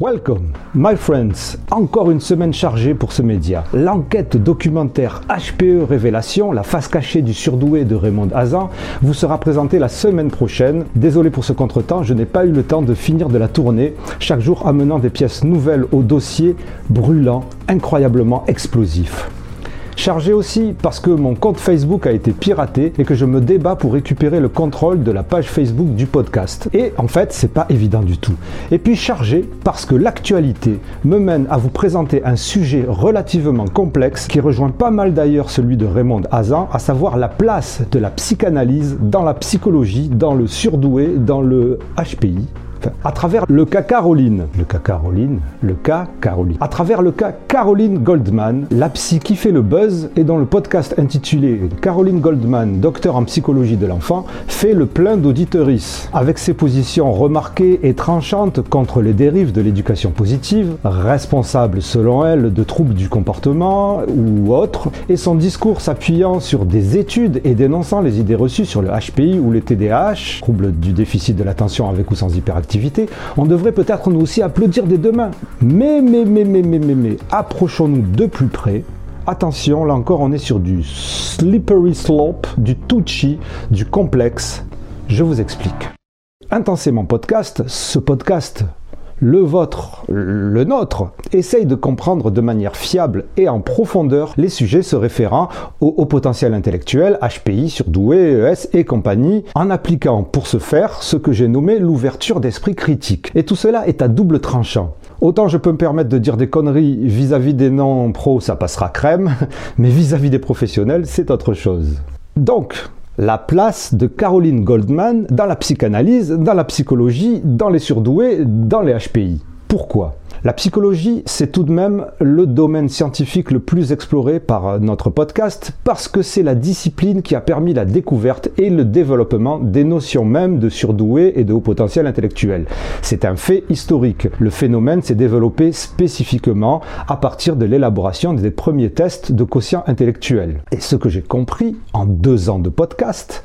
Welcome, my friends. Encore une semaine chargée pour ce média. L'enquête documentaire HPE Révélation, la face cachée du surdoué de Raymond Hazan, vous sera présentée la semaine prochaine. Désolé pour ce contretemps, je n'ai pas eu le temps de finir de la tournée, chaque jour amenant des pièces nouvelles au dossier brûlant, incroyablement explosif. Chargé aussi parce que mon compte Facebook a été piraté et que je me débat pour récupérer le contrôle de la page Facebook du podcast. Et en fait, c'est pas évident du tout. Et puis chargé parce que l'actualité me mène à vous présenter un sujet relativement complexe qui rejoint pas mal d'ailleurs celui de Raymond Hazan, à savoir la place de la psychanalyse dans la psychologie, dans le surdoué, dans le HPI à travers le cas Caroline, le cas Caroline, le cas Caroline, à travers le cas Caroline Goldman, la psy qui fait le buzz et dont le podcast intitulé Caroline Goldman, docteur en psychologie de l'enfant, fait le plein d'auditeuristes. Avec ses positions remarquées et tranchantes contre les dérives de l'éducation positive, responsable selon elle de troubles du comportement ou autres, et son discours s'appuyant sur des études et dénonçant les idées reçues sur le HPI ou les TDAH, troubles du déficit de l'attention avec ou sans hyperactivité, on devrait peut-être nous aussi applaudir des deux mains. Mais, mais, mais, mais, mais, mais, mais, approchons-nous de plus près. Attention, là encore, on est sur du slippery slope, du touchy, du complexe. Je vous explique. Intensément podcast, ce podcast le vôtre, le nôtre, essaye de comprendre de manière fiable et en profondeur les sujets se référant au, potentiel intellectuel, HPI, surdoué, ES et compagnie, en appliquant pour ce faire ce que j'ai nommé l'ouverture d'esprit critique. Et tout cela est à double tranchant. Autant je peux me permettre de dire des conneries vis-à-vis des non-pros, ça passera crème, mais vis à -vis des professionnels, c'est autre chose. Donc, la place de Caroline Goldman dans la psychanalyse, dans la psychologie, dans les surdoués, dans les HPI. Pourquoi? La psychologie, c'est tout de même le domaine scientifique le plus exploré par notre podcast parce que c'est la discipline qui a permis la découverte et le développement des notions même de surdoué et de haut potentiel intellectuel. C'est un fait historique. Le phénomène s'est développé spécifiquement à partir de l'élaboration des premiers tests de quotient intellectuel. Et ce que j'ai compris en deux ans de podcast,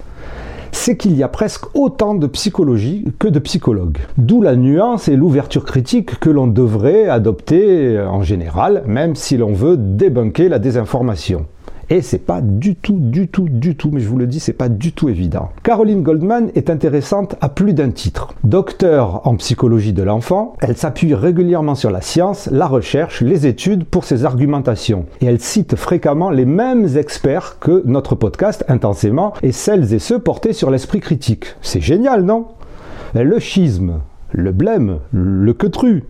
c'est qu'il y a presque autant de psychologie que de psychologues. D'où la nuance et l'ouverture critique que l'on devrait adopter en général, même si l'on veut débunker la désinformation. Et c'est pas du tout, du tout, du tout, mais je vous le dis, c'est pas du tout évident. Caroline Goldman est intéressante à plus d'un titre. Docteur en psychologie de l'enfant, elle s'appuie régulièrement sur la science, la recherche, les études pour ses argumentations. Et elle cite fréquemment les mêmes experts que notre podcast intensément et celles et ceux portés sur l'esprit critique. C'est génial, non? Le schisme, le blême, le quetru,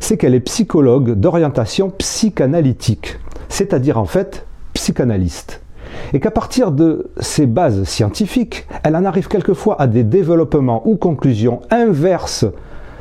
c'est qu'elle est psychologue d'orientation psychanalytique. C'est-à-dire en fait psychanalyste. Et qu'à partir de ces bases scientifiques, elle en arrive quelquefois à des développements ou conclusions inverses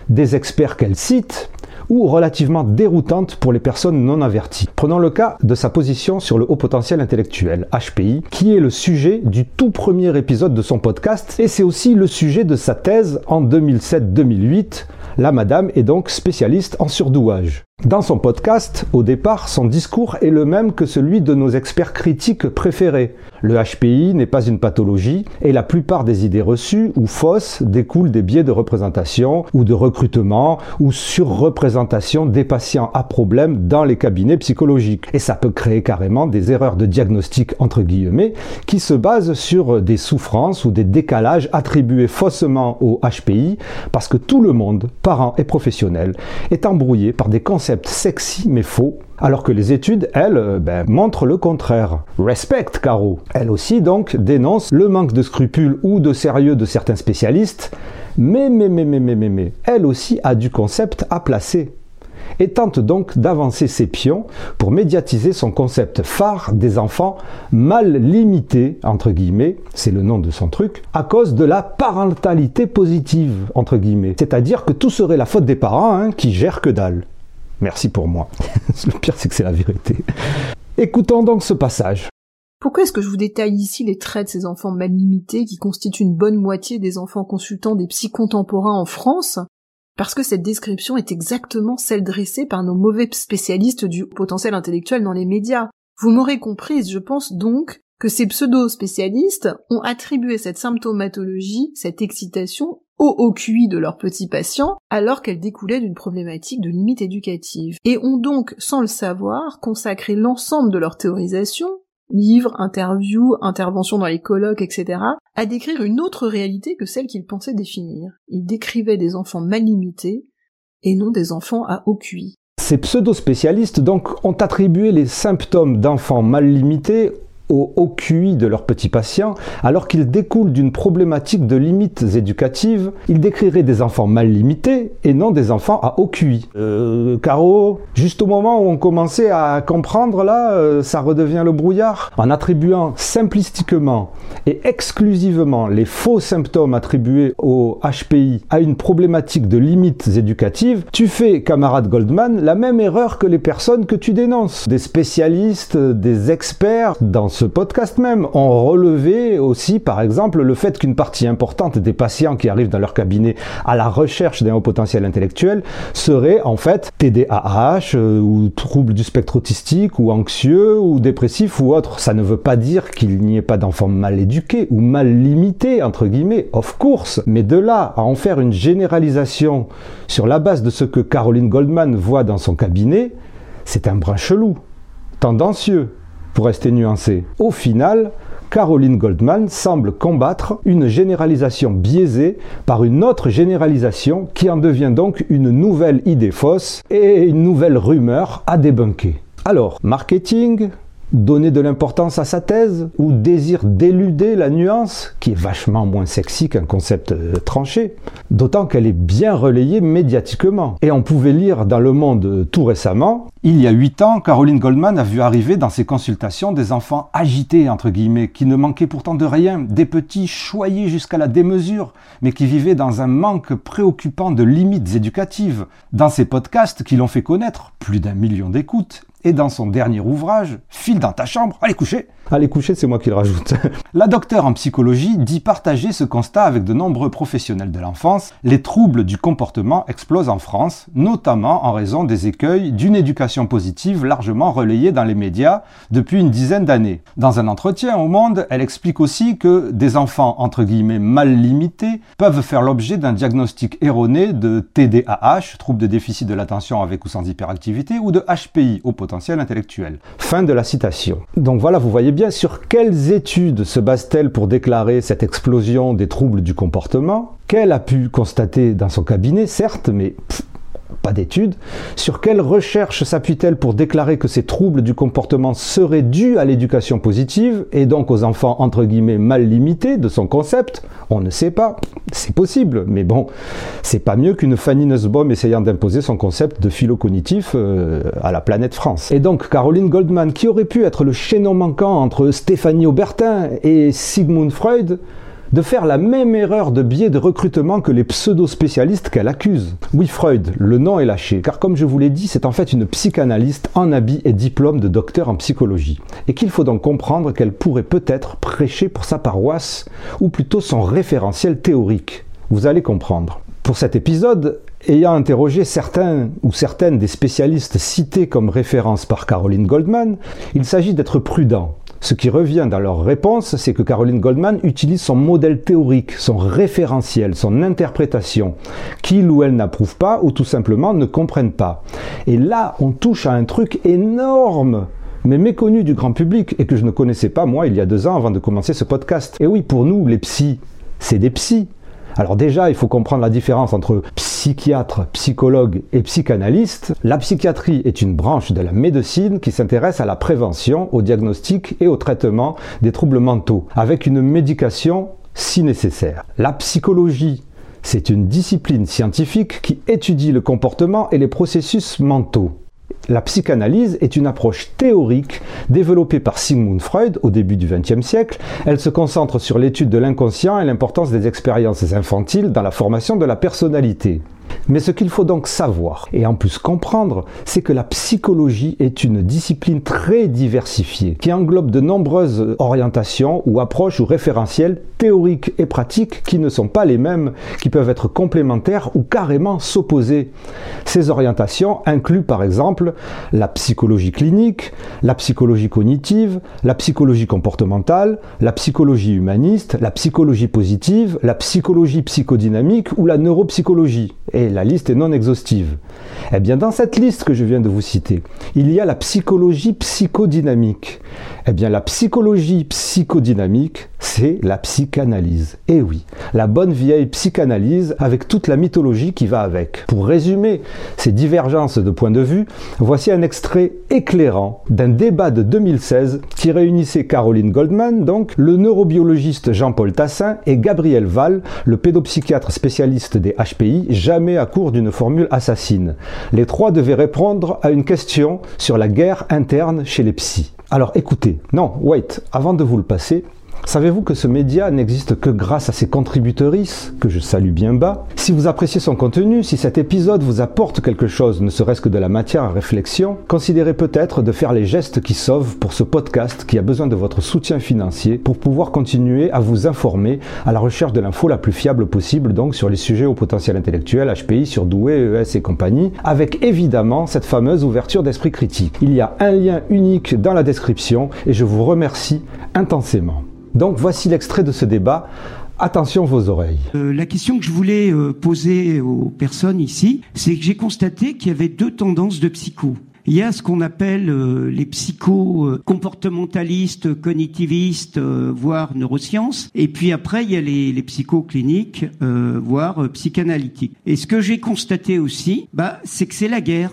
des experts qu'elle cite, ou relativement déroutantes pour les personnes non averties. Prenons le cas de sa position sur le haut potentiel intellectuel, HPI, qui est le sujet du tout premier épisode de son podcast, et c'est aussi le sujet de sa thèse en 2007-2008. La madame est donc spécialiste en surdouage. Dans son podcast, au départ, son discours est le même que celui de nos experts critiques préférés. Le HPI n'est pas une pathologie et la plupart des idées reçues ou fausses découlent des biais de représentation ou de recrutement ou surreprésentation des patients à problème dans les cabinets psychologiques. Et ça peut créer carrément des erreurs de diagnostic entre guillemets qui se basent sur des souffrances ou des décalages attribués faussement au HPI parce que tout le monde, parents et professionnels, est embrouillé par des concepts sexy mais faux, alors que les études, elles, euh, ben, montrent le contraire. Respect, Caro. Elle aussi, donc, dénonce le manque de scrupules ou de sérieux de certains spécialistes, mais, mais, mais, mais, mais, mais, mais, elle aussi a du concept à placer et tente donc d'avancer ses pions pour médiatiser son concept phare des enfants mal limités, entre guillemets, c'est le nom de son truc, à cause de la parentalité positive, entre guillemets. C'est-à-dire que tout serait la faute des parents hein, qui gèrent que dalle. Merci pour moi. Le pire, c'est que c'est la vérité. Écoutons donc ce passage. Pourquoi est-ce que je vous détaille ici les traits de ces enfants mal limités qui constituent une bonne moitié des enfants consultants des psy contemporains en France? Parce que cette description est exactement celle dressée par nos mauvais spécialistes du potentiel intellectuel dans les médias. Vous m'aurez comprise, je pense donc que ces pseudo-spécialistes ont attribué cette symptomatologie, cette excitation, au haut QI de leurs petits patients, alors qu'elles découlaient d'une problématique de limite éducative, et ont donc, sans le savoir, consacré l'ensemble de leur théorisation, livres, interviews, interventions dans les colloques, etc., à décrire une autre réalité que celle qu'ils pensaient définir. Ils décrivaient des enfants mal limités, et non des enfants à haut QI. Ces pseudo-spécialistes donc ont attribué les symptômes d'enfants mal limités au QI de leurs petits patients, alors qu'ils découlent d'une problématique de limites éducatives, ils décriraient des enfants mal limités et non des enfants à haut QI. Euh, Caro, juste au moment où on commençait à comprendre, là, euh, ça redevient le brouillard. En attribuant simplistiquement et exclusivement les faux symptômes attribués au HPI à une problématique de limites éducatives, tu fais, camarade Goldman, la même erreur que les personnes que tu dénonces. Des spécialistes, des experts dans ce podcast même ont relevé aussi, par exemple, le fait qu'une partie importante des patients qui arrivent dans leur cabinet à la recherche d'un haut potentiel intellectuel seraient en fait TDAH euh, ou troubles du spectre autistique ou anxieux ou dépressif ou autre. Ça ne veut pas dire qu'il n'y ait pas d'enfants mal éduqués ou mal limités, entre guillemets, of course. Mais de là à en faire une généralisation sur la base de ce que Caroline Goldman voit dans son cabinet, c'est un brin chelou, tendancieux pour rester nuancé. Au final, Caroline Goldman semble combattre une généralisation biaisée par une autre généralisation qui en devient donc une nouvelle idée fausse et une nouvelle rumeur à débunker. Alors, marketing, donner de l'importance à sa thèse ou désir d'éluder la nuance, qui est vachement moins sexy qu'un concept euh, tranché, d'autant qu'elle est bien relayée médiatiquement. Et on pouvait lire dans Le Monde euh, tout récemment, il y a huit ans, Caroline Goldman a vu arriver dans ses consultations des enfants agités, entre guillemets, qui ne manquaient pourtant de rien, des petits choyés jusqu'à la démesure, mais qui vivaient dans un manque préoccupant de limites éducatives. Dans ses podcasts qui l'ont fait connaître, plus d'un million d'écoutes, et dans son dernier ouvrage, File dans ta chambre, allez coucher. Allez coucher, c'est moi qui le rajoute. La docteure en psychologie dit partager ce constat avec de nombreux professionnels de l'enfance. Les troubles du comportement explosent en France, notamment en raison des écueils d'une éducation positive largement relayée dans les médias depuis une dizaine d'années. Dans un entretien au Monde, elle explique aussi que des enfants entre guillemets mal limités peuvent faire l'objet d'un diagnostic erroné de TDAH, trouble de déficit de l'attention avec ou sans hyperactivité, ou de HPI, au potentiel intellectuel. Fin de la citation. Donc voilà, vous voyez bien sur quelles études se base-t-elle pour déclarer cette explosion des troubles du comportement Qu'elle a pu constater dans son cabinet, certes, mais pas d'études. Sur quelle recherche s'appuie-t-elle pour déclarer que ces troubles du comportement seraient dus à l'éducation positive et donc aux enfants entre guillemets mal limités de son concept? On ne sait pas. C'est possible, mais bon, c'est pas mieux qu'une Fanny Nussbaum essayant d'imposer son concept de philo cognitif euh, à la planète France. Et donc Caroline Goldman, qui aurait pu être le chaînon manquant entre Stéphanie Aubertin et Sigmund Freud, de faire la même erreur de biais de recrutement que les pseudo-spécialistes qu'elle accuse. Oui, Freud, le nom est lâché, car comme je vous l'ai dit, c'est en fait une psychanalyste en habit et diplôme de docteur en psychologie, et qu'il faut donc comprendre qu'elle pourrait peut-être prêcher pour sa paroisse, ou plutôt son référentiel théorique. Vous allez comprendre. Pour cet épisode, ayant interrogé certains ou certaines des spécialistes cités comme référence par Caroline Goldman, il s'agit d'être prudent ce qui revient dans leur réponse, c'est que Caroline Goldman utilise son modèle théorique, son référentiel, son interprétation, qu'il ou elle n'approuve pas ou tout simplement ne comprennent pas. Et là, on touche à un truc énorme mais méconnu du grand public et que je ne connaissais pas moi il y a deux ans avant de commencer ce podcast. Et oui, pour nous, les psys, c'est des psys. Alors déjà, il faut comprendre la différence entre psychiatre, psychologue et psychanalyste. La psychiatrie est une branche de la médecine qui s'intéresse à la prévention, au diagnostic et au traitement des troubles mentaux, avec une médication si nécessaire. La psychologie, c'est une discipline scientifique qui étudie le comportement et les processus mentaux. La psychanalyse est une approche théorique développée par Sigmund Freud au début du XXe siècle. Elle se concentre sur l'étude de l'inconscient et l'importance des expériences infantiles dans la formation de la personnalité. Mais ce qu'il faut donc savoir, et en plus comprendre, c'est que la psychologie est une discipline très diversifiée, qui englobe de nombreuses orientations ou approches ou référentiels théoriques et pratiques qui ne sont pas les mêmes, qui peuvent être complémentaires ou carrément s'opposer. Ces orientations incluent par exemple la psychologie clinique, la psychologie cognitive, la psychologie comportementale, la psychologie humaniste, la psychologie positive, la psychologie psychodynamique ou la neuropsychologie. La liste est non exhaustive. Eh bien, dans cette liste que je viens de vous citer, il y a la psychologie psychodynamique. Eh bien, la psychologie psychodynamique, c'est la psychanalyse. Eh oui, la bonne vieille psychanalyse avec toute la mythologie qui va avec. Pour résumer ces divergences de points de vue, voici un extrait éclairant d'un débat de 2016 qui réunissait Caroline Goldman, donc le neurobiologiste Jean-Paul Tassin et Gabriel Val, le pédopsychiatre spécialiste des HPI, jamais à court d'une formule assassine. Les trois devaient répondre à une question sur la guerre interne chez les psys. Alors écoutez, non, wait, avant de vous le passer, Savez-vous que ce média n'existe que grâce à ses contributrices, que je salue bien bas? Si vous appréciez son contenu, si cet épisode vous apporte quelque chose, ne serait-ce que de la matière à réflexion, considérez peut-être de faire les gestes qui sauvent pour ce podcast qui a besoin de votre soutien financier pour pouvoir continuer à vous informer à la recherche de l'info la plus fiable possible, donc sur les sujets au potentiel intellectuel, HPI, sur Douai, ES et compagnie, avec évidemment cette fameuse ouverture d'esprit critique. Il y a un lien unique dans la description et je vous remercie intensément. Donc voici l'extrait de ce débat. Attention vos oreilles. Euh, la question que je voulais euh, poser aux personnes ici, c'est que j'ai constaté qu'il y avait deux tendances de psycho. Il y a ce qu'on appelle euh, les psycho-comportementalistes, cognitivistes, voire neurosciences. Et puis après, il y a les, les psychocliniques, voire psychanalytiques. Et ce que j'ai constaté aussi, bah, c'est que c'est la guerre.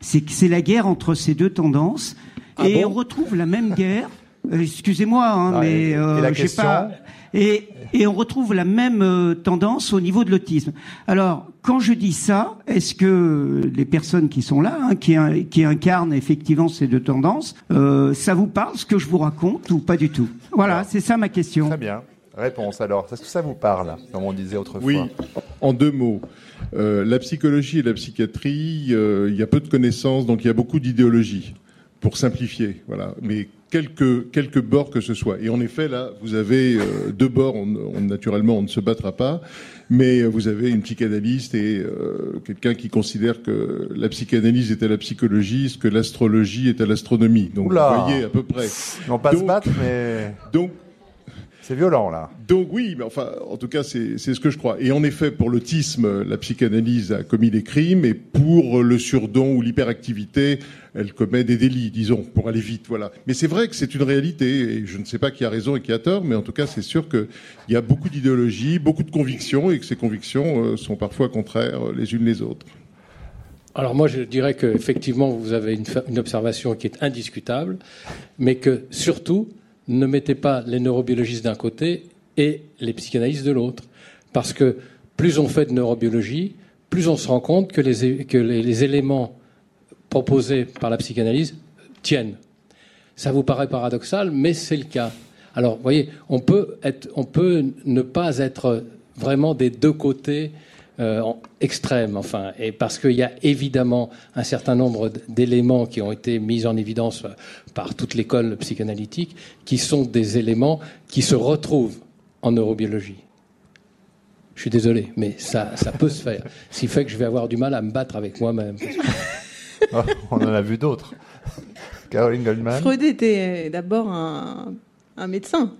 C'est que c'est la guerre entre ces deux tendances. Ah et on retrouve la même guerre euh, excusez-moi, hein, mais euh, je sais pas. Et, et, on retrouve la même euh, tendance au niveau de l'autisme. Alors, quand je dis ça, est-ce que les personnes qui sont là, hein, qui, qui, incarnent effectivement ces deux tendances, euh, ça vous parle ce que je vous raconte ou pas du tout? Voilà, c'est ça ma question. Très bien. Réponse alors. Est-ce que ça vous parle, comme on disait autrefois? Oui, en deux mots. Euh, la psychologie et la psychiatrie, il y a peu de connaissances, donc il y a beaucoup d'idéologie, pour simplifier. Voilà. Mais quelques, quelques bords que ce soit. Et en effet, là, vous avez euh, deux bords, on, naturellement, on ne se battra pas, mais vous avez une psychanalyste et euh, quelqu'un qui considère que la psychanalyse est à la psychologie, ce que l'astrologie est à l'astronomie. Donc, vous voyez à peu près. Non, pas se battre, mais... Donc, c'est violent, là. Donc oui, mais enfin, en tout cas, c'est ce que je crois. Et en effet, pour l'autisme, la psychanalyse a commis des crimes, et pour le surdon ou l'hyperactivité, elle commet des délits, disons, pour aller vite, voilà. Mais c'est vrai que c'est une réalité, et je ne sais pas qui a raison et qui a tort, mais en tout cas, c'est sûr qu'il y a beaucoup d'idéologies, beaucoup de convictions, et que ces convictions euh, sont parfois contraires les unes les autres. Alors moi, je dirais qu'effectivement, vous avez une, une observation qui est indiscutable, mais que surtout, ne mettez pas les neurobiologistes d'un côté et les psychanalystes de l'autre. Parce que plus on fait de neurobiologie, plus on se rend compte que les, éléments proposés par la psychanalyse tiennent. Ça vous paraît paradoxal, mais c'est le cas. Alors, vous voyez, on peut, on peut ne pas être vraiment des deux côtés euh, extrême, enfin, et parce qu'il y a évidemment un certain nombre d'éléments qui ont été mis en évidence par toute l'école psychanalytique, qui sont des éléments qui se retrouvent en neurobiologie. Je suis désolé, mais ça, ça peut se faire. Ce qui fait que je vais avoir du mal à me battre avec moi-même. Oh, on en a vu d'autres. Caroline Goldman. Freud était d'abord un, un, médecin,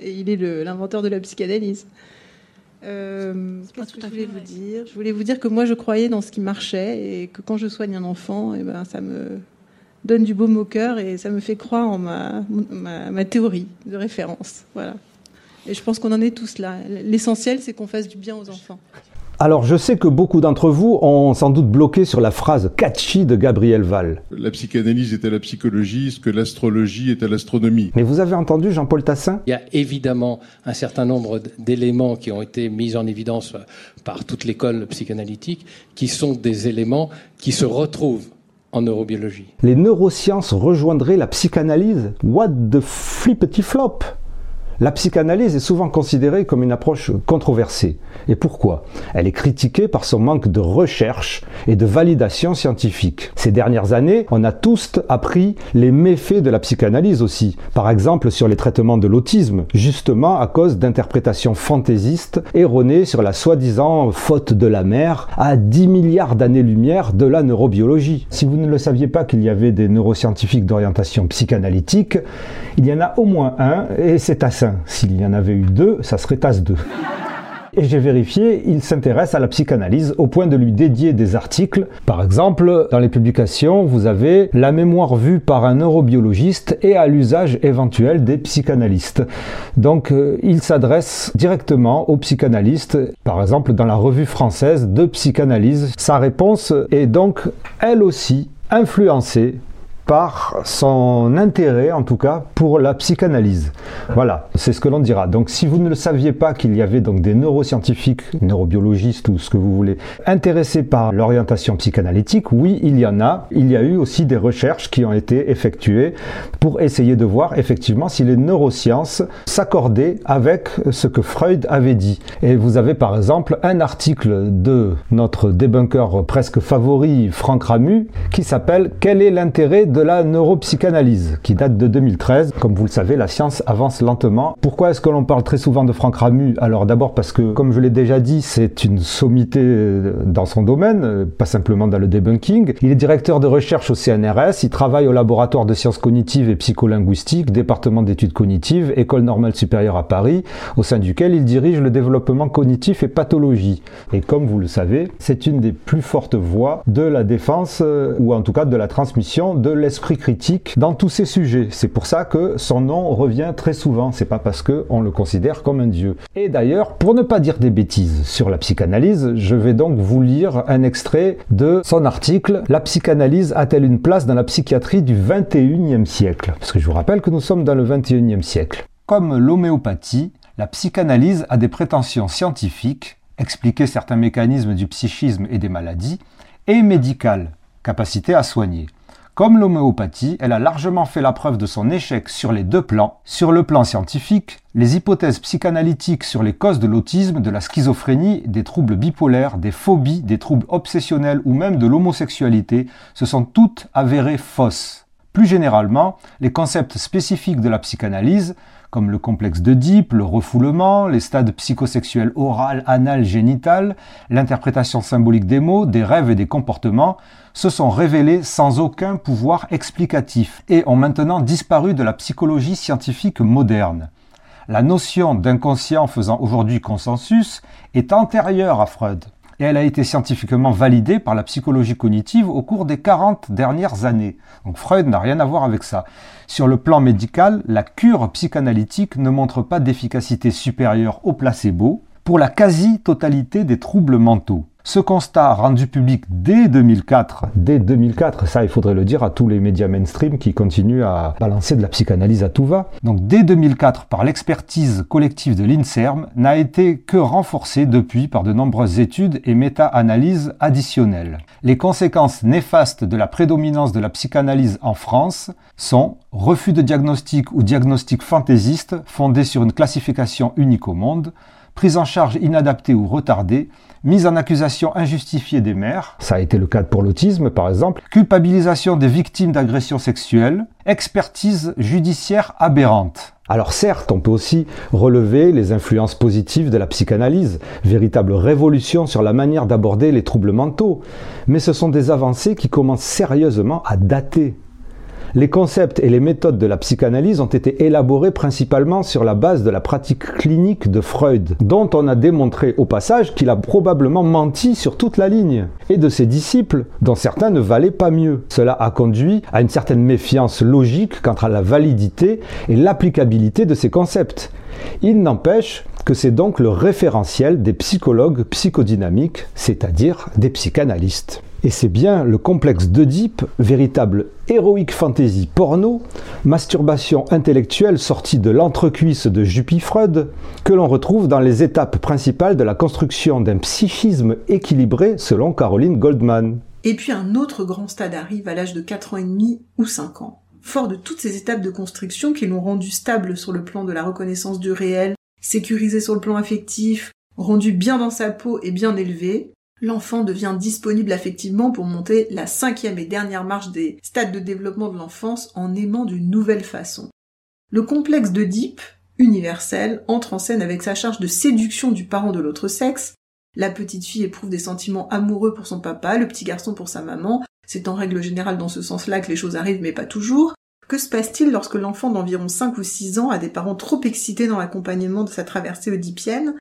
et il est l'inventeur de la psychanalyse. Euh, Qu'est-ce que je voulais vous dire? Je voulais vous dire que moi, je croyais dans ce qui marchait et que quand je soigne un enfant, et eh ben, ça me donne du baume au cœur et ça me fait croire en ma, ma, ma théorie de référence. Voilà. Et je pense qu'on en est tous là. L'essentiel, c'est qu'on fasse du bien aux enfants. Alors je sais que beaucoup d'entre vous ont sans doute bloqué sur la phrase catchy de Gabriel Val. La psychanalyse est à la psychologie, ce que l'astrologie est à l'astronomie. Mais vous avez entendu Jean-Paul Tassin? Il y a évidemment un certain nombre d'éléments qui ont été mis en évidence par toute l'école psychanalytique, qui sont des éléments qui se retrouvent en neurobiologie. Les neurosciences rejoindraient la psychanalyse? What the flippity flop La psychanalyse est souvent considérée comme une approche controversée. Et pourquoi? Elle est critiquée par son manque de recherche et de validation scientifique. Ces dernières années, on a tous appris les méfaits de la psychanalyse aussi. Par exemple sur les traitements de l'autisme, justement à cause d'interprétations fantaisistes erronées sur la soi-disant faute de la mère à 10 milliards d'années-lumière de la neurobiologie. Si vous ne le saviez pas qu'il y avait des neuroscientifiques d'orientation psychanalytique, il y en a au moins un et c'est assez s'il y en avait eu deux, ça serait tasse 2. Et j'ai vérifié, il s'intéresse à la psychanalyse au point de lui dédier des articles. Par exemple, dans les publications, vous avez la mémoire vue par un neurobiologiste et à l'usage éventuel des psychanalystes. Donc, euh, il s'adresse directement aux psychanalystes. Par exemple, dans la revue française de psychanalyse, sa réponse est donc elle aussi influencée par son intérêt, en tout cas, pour la psychanalyse. Voilà, c'est ce que l'on dira. Donc, si vous ne le saviez pas qu'il y avait donc des neuroscientifiques, neurobiologistes ou ce que vous voulez, intéressés par l'orientation psychanalytique, oui, il y en a. Il y a eu aussi des recherches qui ont été effectuées pour essayer de voir effectivement si les neurosciences s'accordaient avec ce que Freud avait dit. Et vous avez par exemple un article de notre débunker presque favori, Franck Ramu, qui s'appelle Quel est l'intérêt de la neuropsychanalyse, qui date de 2013. Comme vous le savez, la science avance lentement. Pourquoi est-ce que l'on parle très souvent de Franck Ramu? Alors d'abord parce que, comme je l'ai déjà dit, c'est une sommité euh, dans son domaine, euh, pas simplement dans le debunking. Il est directeur de recherche au CNRS, il travaille au laboratoire de sciences cognitives et psycholinguistiques, département d'études cognitives, École normale supérieure à Paris, au sein duquel il dirige le développement cognitif et pathologie. Et comme vous le savez, c'est une des plus fortes voix de la défense, euh, ou en tout cas de la transmission de l'esprit critique dans tous ces sujets. C'est pour ça que son nom revient très souvent. C'est pas parce que on le considère comme un dieu. Et d'ailleurs, pour ne pas dire des bêtises sur la psychanalyse, je vais donc vous lire un extrait de son article La psychanalyse a-t-elle une place dans la psychiatrie du 21e siècle? Parce que je vous rappelle que nous sommes dans le 21e siècle. Comme l'homéopathie, la psychanalyse a des prétentions scientifiques, expliquer certains mécanismes du psychisme et des maladies, et médicales, capacité à soigner. Comme l'homéopathie, elle a largement fait la preuve de son échec sur les deux plans. Sur le plan scientifique, les hypothèses psychanalytiques sur les causes de l'autisme, de la schizophrénie, des troubles bipolaires, des phobies, des troubles obsessionnels ou même de l'homosexualité se sont toutes avérées fausses. Plus généralement, les concepts spécifiques de la psychanalyse, comme le complexe d'Oedipe, le refoulement, les stades psychosexuels oral, anal, génital, l'interprétation symbolique des mots, des rêves et des comportements, se sont révélés sans aucun pouvoir explicatif et ont maintenant disparu de la psychologie scientifique moderne. La notion d'inconscient faisant aujourd'hui consensus est antérieure à Freud et elle a été scientifiquement validée par la psychologie cognitive au cours des 40 dernières années. Donc Freud n'a rien à voir avec ça. Sur le plan médical, la cure psychanalytique ne montre pas d'efficacité supérieure au placebo pour la quasi-totalité des troubles mentaux. Ce constat rendu public dès 2004, dès 2004, ça il faudrait le dire à tous les médias mainstream qui continuent à balancer de la psychanalyse à tout va. Donc dès 2004 par l'expertise collective de l'INSERM n'a été que renforcé depuis par de nombreuses études et méta-analyses additionnelles. Les conséquences néfastes de la prédominance de la psychanalyse en France sont refus de diagnostic ou diagnostic fantaisiste fondé sur une classification unique au monde, prise en charge inadaptée ou retardée, mise en accusation injustifiée des mères, ça a été le cas pour l'autisme par exemple, culpabilisation des victimes d'agressions sexuelles, expertise judiciaire aberrante. Alors certes, on peut aussi relever les influences positives de la psychanalyse, véritable révolution sur la manière d'aborder les troubles mentaux, mais ce sont des avancées qui commencent sérieusement à dater les concepts et les méthodes de la psychanalyse ont été élaborés principalement sur la base de la pratique clinique de Freud, dont on a démontré au passage qu'il a probablement menti sur toute la ligne, et de ses disciples, dont certains ne valaient pas mieux. Cela a conduit à une certaine méfiance logique quant à la validité et l'applicabilité de ces concepts. Il n'empêche que c'est donc le référentiel des psychologues psychodynamiques, c'est-à-dire des psychanalystes. Et c'est bien le complexe d'Oedipe, véritable héroïque fantasy porno, masturbation intellectuelle sortie de l'entrecuisse de Juppie Freud, que l'on retrouve dans les étapes principales de la construction d'un psychisme équilibré selon Caroline Goldman. Et puis un autre grand stade arrive à l'âge de 4 ans et demi ou 5 ans. fort de toutes ces étapes de construction qui l'ont rendu stable sur le plan de la reconnaissance du réel, sécurisé sur le plan affectif, rendu bien dans sa peau et bien élevé, l'enfant devient disponible affectivement pour monter la cinquième et dernière marche des stades de développement de l'enfance en aimant d'une nouvelle façon. Le complexe d'Oedipe, universel, entre en scène avec sa charge de séduction du parent de l'autre sexe. La petite fille éprouve des sentiments amoureux pour son papa, le petit garçon pour sa maman. C'est en règle générale dans ce sens-là que les choses arrivent, mais pas toujours. Que se passe-t-il lorsque l'enfant d'environ 5 ou 6 ans a des parents trop excités dans l'accompagnement de sa traversée oedipienne?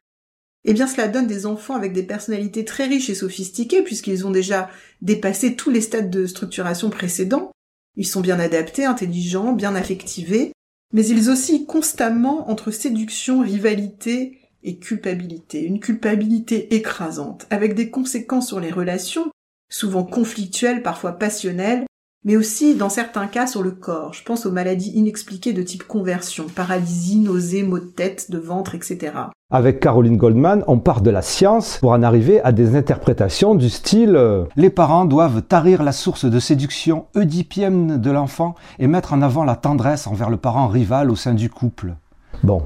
Eh bien, cela donne des enfants avec des personnalités très riches et sophistiquées, puisqu'ils ont déjà dépassé tous les stades de structuration précédents. Ils sont bien adaptés, intelligents, bien affectivés, mais ils oscillent constamment entre séduction, rivalité et culpabilité. Une culpabilité écrasante, avec des conséquences sur les relations, souvent conflictuelles, parfois passionnelles, mais aussi dans certains cas sur le corps. Je pense aux maladies inexpliquées de type conversion, paralysie, nausées, maux de tête, de ventre, etc. Avec Caroline Goldman, on part de la science pour en arriver à des interprétations du style euh, Les parents doivent tarir la source de séduction oedipienne de l'enfant et mettre en avant la tendresse envers le parent rival au sein du couple. Bon,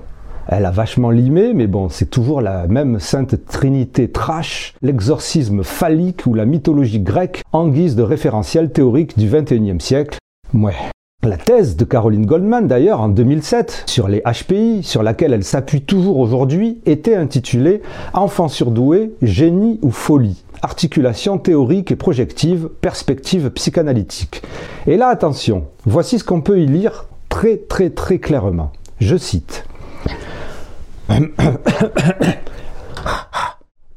elle a vachement limé, mais bon, c'est toujours la même sainte trinité trash, l'exorcisme phallique ou la mythologie grecque en guise de référentiel théorique du XXIe siècle. Ouais. La thèse de Caroline Goldman, d'ailleurs, en 2007, sur les HPI, sur laquelle elle s'appuie toujours aujourd'hui, était intitulée Enfants surdoués, génie ou folie articulation théorique et projective, perspective psychanalytique. Et là, attention, voici ce qu'on peut y lire très très très clairement. Je cite.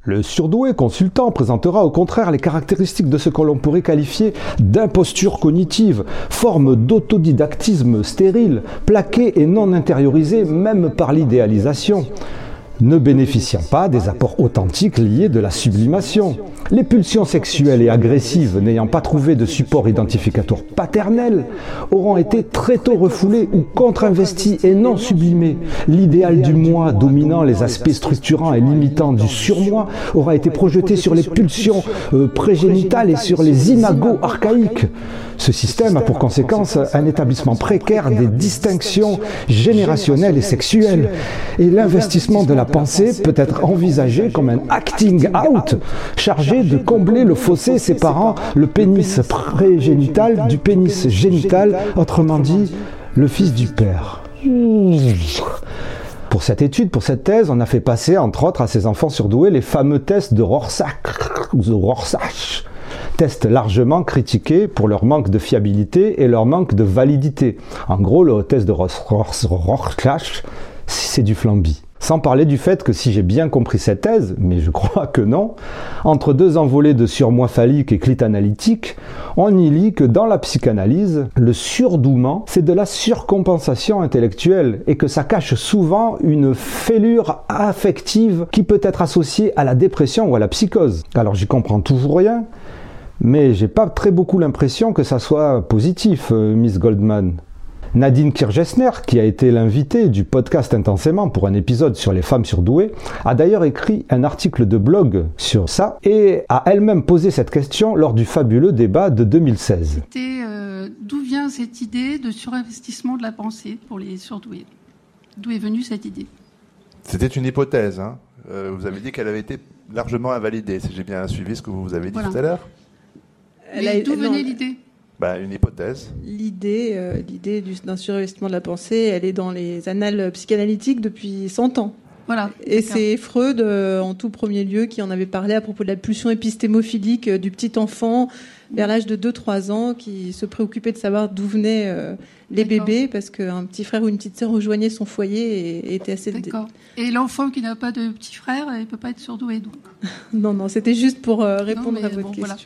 Le surdoué consultant présentera au contraire les caractéristiques de ce que l'on pourrait qualifier d'imposture cognitive, forme d'autodidactisme stérile, plaqué et non intériorisé même par l'idéalisation ne bénéficiant pas des apports authentiques liés de la sublimation. Les pulsions sexuelles et agressives n'ayant pas trouvé de support identificateur paternel auront été très tôt refoulées ou contre-investies et non sublimées. L'idéal du moi dominant les aspects structurants et limitants du surmoi aura été projeté sur les pulsions euh, prégénitales et sur les imagos archaïques. Ce système a pour conséquence un établissement précaire des distinctions générationnelles et sexuelles. Et l'investissement de la pensée peut être envisagé comme un acting out chargé de combler le fossé séparant le pénis prégénital du pénis génital, autrement dit, le fils du père. Pour cette étude, pour cette thèse, on a fait passer, entre autres, à ces enfants surdoués les fameux tests de Rorschach, ou de Rorschach tests largement critiqués pour leur manque de fiabilité et leur manque de validité. En gros, le test de Rorschach, c'est du flambi. Sans parler du fait que si j'ai bien compris cette thèse, mais je crois que non, entre deux envolées de surmoi phallique et clite analytique, on y lit que dans la psychanalyse, le surdouement, c'est de la surcompensation intellectuelle et que ça cache souvent une fêlure affective qui peut être associée à la dépression ou à la psychose. Alors j'y comprends toujours rien, mais j'ai pas très beaucoup l'impression que ça soit positif, euh, Miss Goldman. Nadine Kirchesner, qui a été l'invitée du podcast Intensément pour un épisode sur les femmes surdouées, a d'ailleurs écrit un article de blog sur ça et a elle-même posé cette question lors du fabuleux débat de 2016. C'était euh, d'où vient cette idée de surinvestissement de la pensée pour les surdoués D'où est venue cette idée? C'était une hypothèse. Hein. Euh, vous avez dit qu'elle avait été largement invalidée, si j'ai bien suivi ce que vous avez dit Voilà. tout à l'heure. Mais d'où venait l'idée? Bah, une hypothèse. L'idée, euh, l'idée du- d'un surinvestissement de la pensée, elle est dans les annales psychanalytiques depuis 100 ans. Voilà. Et d'accord. c'est Freud, euh, en tout premier lieu, qui en avait parlé à propos de la pulsion épistémophilique euh, du petit enfant vers l'âge de 2-3 ans, qui se préoccupait de savoir d'où venaient euh, les D'accord. bébés, parce qu'un petit frère ou une petite sœur rejoignait son foyer et, et était assez... D'accord. Et l'enfant qui n'a pas de petit frère, il peut pas être surdoué. Donc, Non, non, c'était juste pour euh, répondre à votre bon, voilà.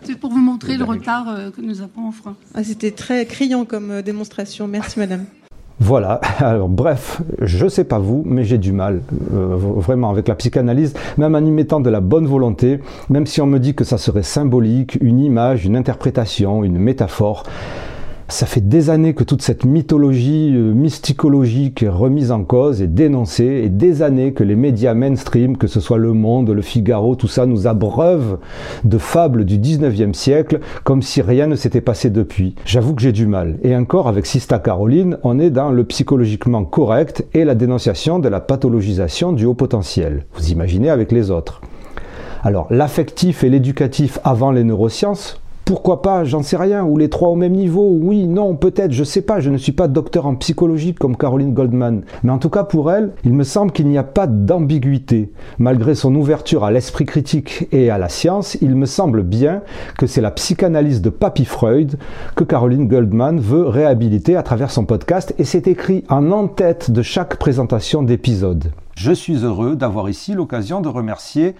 C'était pour vous montrer Oui, le d'accord. retard euh, que nous avons en France. Ah, c'était très criant comme euh, démonstration. Merci, madame. Voilà, alors bref, je sais pas vous, mais j'ai du mal, euh, vraiment, avec la psychanalyse, même en y mettant de la bonne volonté, même si on me dit que ça serait symbolique, une image, une interprétation, une métaphore, Ça fait des années que toute cette mythologie euh, mysticologique est remise en cause et dénoncée, et des années que les médias mainstream, que ce soit Le Monde, Le Figaro, tout ça, nous abreuvent de fables du 19e siècle, comme si rien ne s'était passé depuis. J'avoue que j'ai du mal. Et encore, avec Sista Caroline, on est dans le psychologiquement correct et la dénonciation de la pathologisation du haut potentiel. Vous imaginez avec les autres. Alors, l'affectif et l'éducatif avant les neurosciences, pourquoi pas, j'en sais rien, ou les trois au même niveau, oui, non, peut-être, je sais pas, je ne suis pas docteur en psychologie comme Caroline Goldman. Mais en tout cas, pour elle, il me semble qu'il n'y a pas d'ambiguïté. Malgré son ouverture à l'esprit critique et à la science, il me semble bien que c'est la psychanalyse de Papy Freud que Caroline Goldman veut réhabiliter à travers son podcast, et c'est écrit en en-tête de chaque présentation d'épisode. Je suis heureux d'avoir ici l'occasion de remercier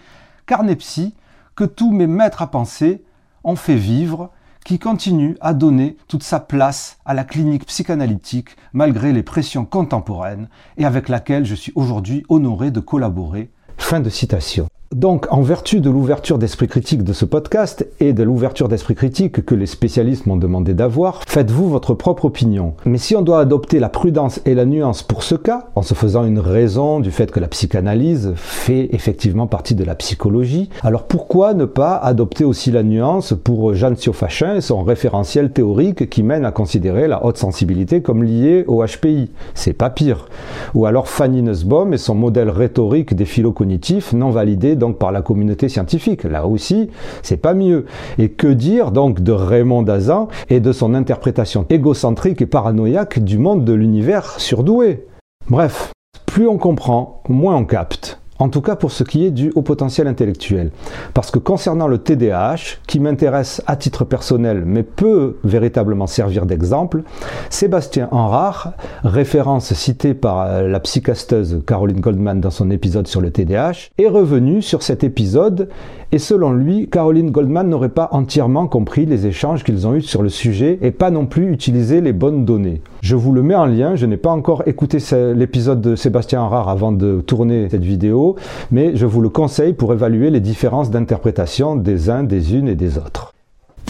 Carnepsy, que tous mes maîtres à penser ont fait vivre, qui continue à donner toute sa place à la clinique psychanalytique malgré les pressions contemporaines et avec laquelle je suis aujourd'hui honoré de collaborer. Fin de citation. Donc, en vertu de l'ouverture d'esprit critique de ce podcast et de l'ouverture d'esprit critique que les spécialistes m'ont demandé d'avoir, faites-vous votre propre opinion. Mais si on doit adopter la prudence et la nuance pour ce cas, en se faisant une raison du fait que la psychanalyse fait effectivement partie de la psychologie, alors pourquoi ne pas adopter aussi la nuance pour Jeanne Siofachin et son référentiel théorique qui mène à considérer la haute sensibilité comme liée au HPI C'est pas pire. Ou alors Fanny Nussbaum et son modèle rhétorique des phylocognitifs non validé donc par la communauté scientifique. Là aussi, c'est pas mieux. Et que dire donc de Raymond Dazan et de son interprétation égocentrique et paranoïaque du monde de l'univers surdoué? Bref, plus on comprend, moins on capte. En tout cas pour ce qui est du haut potentiel intellectuel. Parce que concernant le TDAH, qui m'intéresse à titre personnel mais peut véritablement servir d'exemple, Sébastien Henrard, référence citée par la psychasteuse Caroline Goldman dans son épisode sur le TDAH, est revenu sur cet épisode et selon lui, Caroline Goldman n'aurait pas entièrement compris les échanges qu'ils ont eus sur le sujet et pas non plus utilisé les bonnes données. Je vous le mets en lien, je n'ai pas encore écouté l'épisode de Sébastien Rare avant de tourner cette vidéo, mais je vous le conseille pour évaluer les différences d'interprétation des uns, des unes et des autres.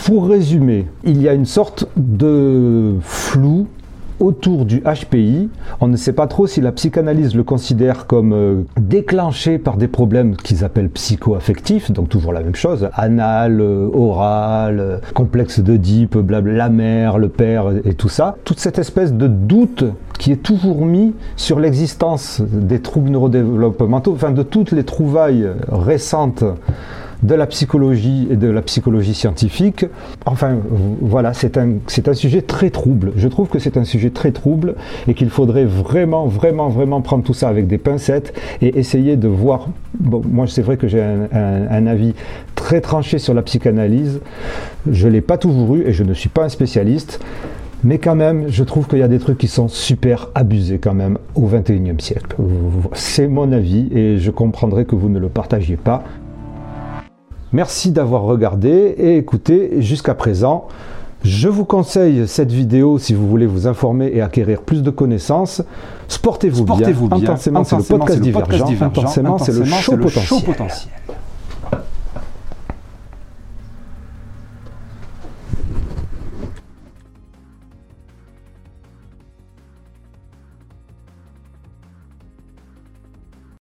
Pour résumer, il y a une sorte de flou autour du HPI. On ne sait pas trop si la psychanalyse le considère comme euh, déclenché par des problèmes qu'ils appellent psycho-affectifs, donc toujours la même chose, anal, euh, oral, euh, complexe d'Oedipe, blabla, la mère, le père et tout ça. Toute cette espèce de doute qui est toujours mis sur l'existence des troubles neurodéveloppementaux, enfin de toutes les trouvailles récentes de la psychologie et de la psychologie scientifique. Enfin, voilà, c'est un, sujet très trouble. Je trouve que c'est un sujet très trouble et qu'il faudrait vraiment, vraiment, vraiment prendre tout ça avec des pincettes et essayer de voir. Moi, c'est vrai que j'ai un, un, avis très tranché sur la psychanalyse. Je ne l'ai pas toujours eu et je ne suis pas un spécialiste. Mais quand même, je trouve qu'il y a des trucs qui sont super abusés quand même au 21e siècle. C'est mon avis et je comprendrai que vous ne le partagiez pas. Merci d'avoir regardé et écouté jusqu'à présent. Je vous conseille cette vidéo si vous voulez vous informer et acquérir plus de connaissances. Sportez-vous bien. Intensément, c'est le podcast divergent. Intensément, c'est le show potentiel.